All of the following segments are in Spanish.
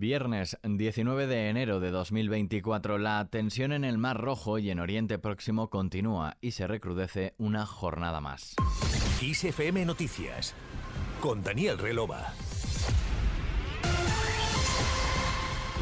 Viernes 19 de enero de 2024, la tensión en el Mar Rojo y en Oriente Próximo continúa y se recrudece una jornada más. ISFM Noticias con Daniel Relova.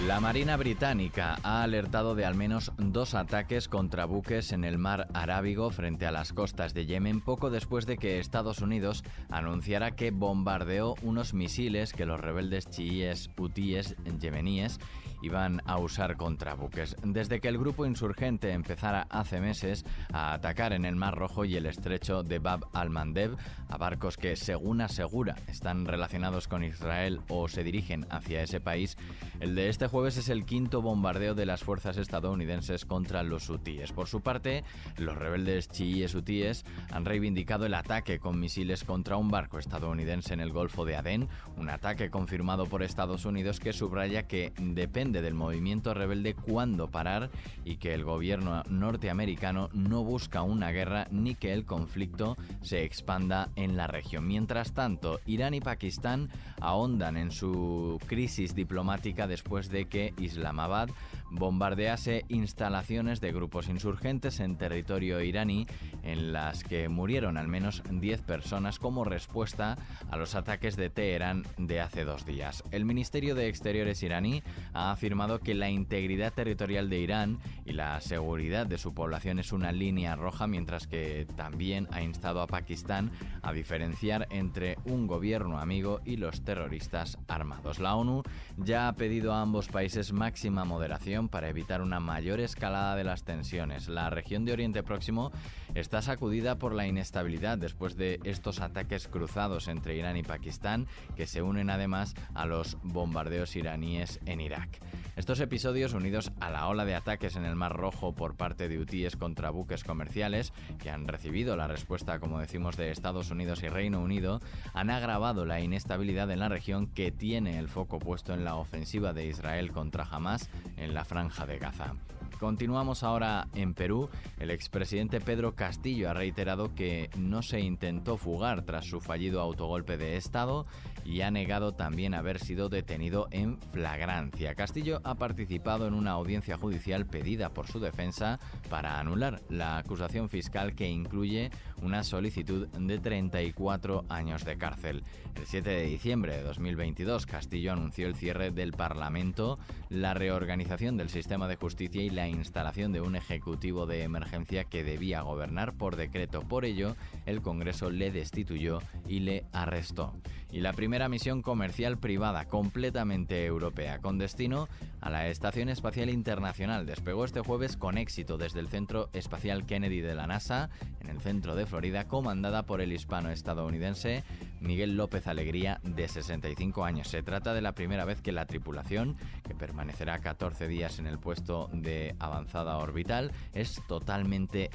La Marina Británica ha alertado de al menos dos ataques contra buques en el mar Arábigo frente a las costas de Yemen poco después de que Estados Unidos anunciara que bombardeó unos misiles que los rebeldes chiíes hutíes yemeníes iban a usar contra buques. Desde que el grupo insurgente empezara hace meses a atacar en el Mar Rojo y el estrecho de Bab al-Mandeb a barcos que, según asegura, están relacionados con Israel o se dirigen hacia ese país, el de este jueves es el quinto bombardeo de las fuerzas estadounidenses contra los hutíes. Por su parte, los rebeldes chiíes hutíes han reivindicado el ataque con misiles contra un barco estadounidense en el Golfo de Adén, un ataque confirmado por Estados Unidos que subraya que depende del movimiento rebelde cuándo parar y que el gobierno norteamericano no busca una guerra ni que el conflicto se expanda en la región. Mientras tanto, Irán y Pakistán ahondan en su crisis diplomática después de que Islamabad bombardease instalaciones de grupos insurgentes en territorio iraní en las que murieron al menos 10 personas como respuesta a los ataques de Teherán de hace dos días. El Ministerio de Exteriores iraní ha afirmado que la integridad territorial de Irán y la seguridad de su población es una línea roja, mientras que también ha instado a Pakistán a diferenciar entre un gobierno amigo y los terroristas armados. La ONU ya ha pedido a ambos países máxima moderación para evitar una mayor escalada de las tensiones. La región de Oriente Próximo está sacudida por la inestabilidad después de estos ataques cruzados entre Irán y Pakistán, que se unen además a los bombardeos iraníes en Irak. Estos episodios, unidos a la ola de ataques en el Mar Rojo por parte de hutíes contra buques comerciales, que han recibido la respuesta, como decimos, de Estados Unidos y Reino Unido, han agravado la inestabilidad en la región que tiene el foco puesto en la ofensiva de Israel contra Hamas en la franja de Gaza. Continuamos ahora en Perú. El expresidente Pedro Castillo ha reiterado que no se intentó fugar tras su fallido autogolpe de Estado y ha negado también haber sido detenido en flagrancia. Castillo ha participado en una audiencia judicial pedida por su defensa para anular la acusación fiscal que incluye una solicitud de 34 años de cárcel. El 7 de diciembre de 2022, Castillo anunció el cierre del Parlamento, la reorganización del sistema de justicia y la instalación de un ejecutivo de emergencia que debía gobernar por decreto. Por ello, el Congreso le destituyó y le arrestó. Y la primera misión comercial privada completamente europea con destino a la Estación Espacial Internacional despegó este jueves con éxito desde el Centro Espacial Kennedy de la NASA, en el centro de Florida, comandada por el hispano-estadounidense Miguel López Alegría, de 65 años. Se trata de la primera vez que la tripulación, que permanecerá 14 días en el puesto de avanzada orbital, es totalmente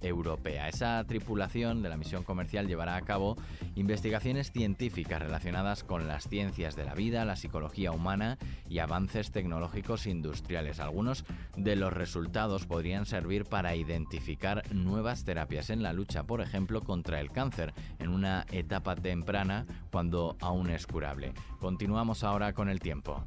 europea. Esa tripulación de la misión comercial llevará a cabo investigaciones científicas relacionadas con las ciencias de la vida, la psicología humana y avances tecnológicos industriales. Algunos de los resultados podrían servir para identificar nuevas terapias en la lucha, por ejemplo, contra el cáncer, en una etapa temprana cuando aún es curable. Continuamos ahora con el tiempo.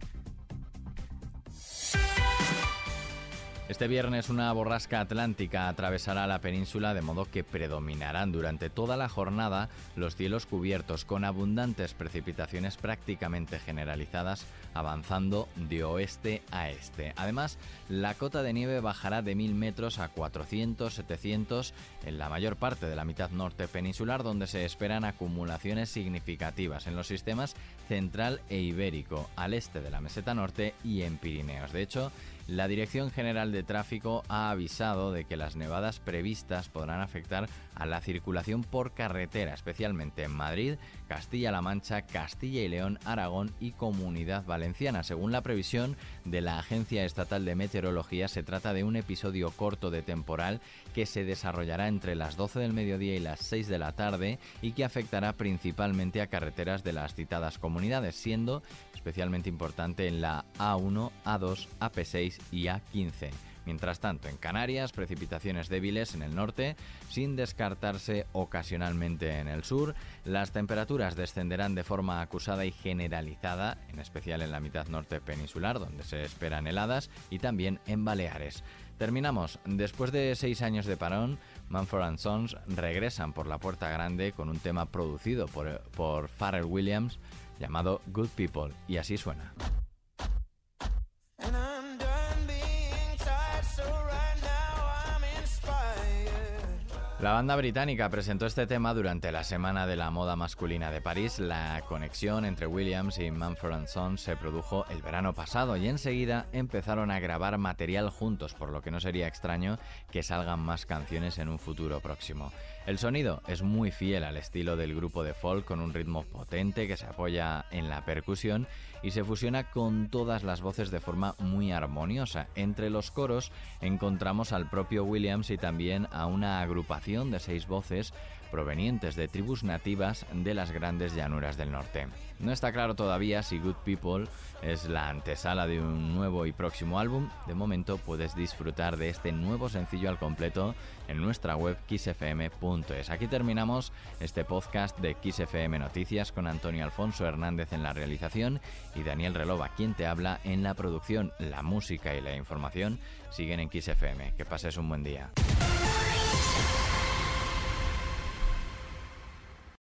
Este viernes una borrasca atlántica atravesará la península de modo que predominarán durante toda la jornada los cielos cubiertos con abundantes precipitaciones prácticamente generalizadas avanzando de oeste a este. Además, la cota de nieve bajará de 1000 metros a 400, 700 en la mayor parte de la mitad norte peninsular donde se esperan acumulaciones significativas en los sistemas central e ibérico, al este de la meseta norte y en Pirineos. De hecho, la Dirección General de Tráfico ha avisado de que las nevadas previstas podrán afectar a la circulación por carretera, especialmente en Madrid, Castilla-La Mancha, Castilla y León, Aragón y Comunidad Valenciana. Según la previsión de la Agencia Estatal de Meteorología, se trata de un episodio corto de temporal que se desarrollará entre las 12 del mediodía y las 6 de la tarde y que afectará principalmente a carreteras de las citadas comunidades, siendo especialmente importante en la A1, A2, AP6 y A15. Mientras tanto, en Canarias, precipitaciones débiles en el norte, sin descartarse ocasionalmente en el sur. Las temperaturas descenderán de forma acusada y generalizada, en especial en la mitad norte peninsular, donde se esperan heladas, y también en Baleares. Terminamos. Después de seis años de parón, Manfred Sons regresan por la puerta grande con un tema producido por, por Pharrell Williams llamado Good People, y así suena. La banda británica presentó este tema durante la Semana de la Moda Masculina de París. La conexión entre Williams y Manfred Sons se produjo el verano pasado y enseguida empezaron a grabar material juntos, por lo que no sería extraño que salgan más canciones en un futuro próximo. El sonido es muy fiel al estilo del grupo de folk con un ritmo potente que se apoya en la percusión y se fusiona con todas las voces de forma muy armoniosa. Entre los coros encontramos al propio Williams y también a una agrupación de seis voces provenientes de tribus nativas de las grandes llanuras del norte. No está claro todavía si Good People es la antesala de un nuevo y próximo álbum. De momento puedes disfrutar de este nuevo sencillo al completo en nuestra web xfm.es. Aquí terminamos este podcast de XFM Noticias con Antonio Alfonso Hernández en la realización y Daniel Relova, quien te habla en la producción. La música y la información siguen en XFM. Que pases un buen día.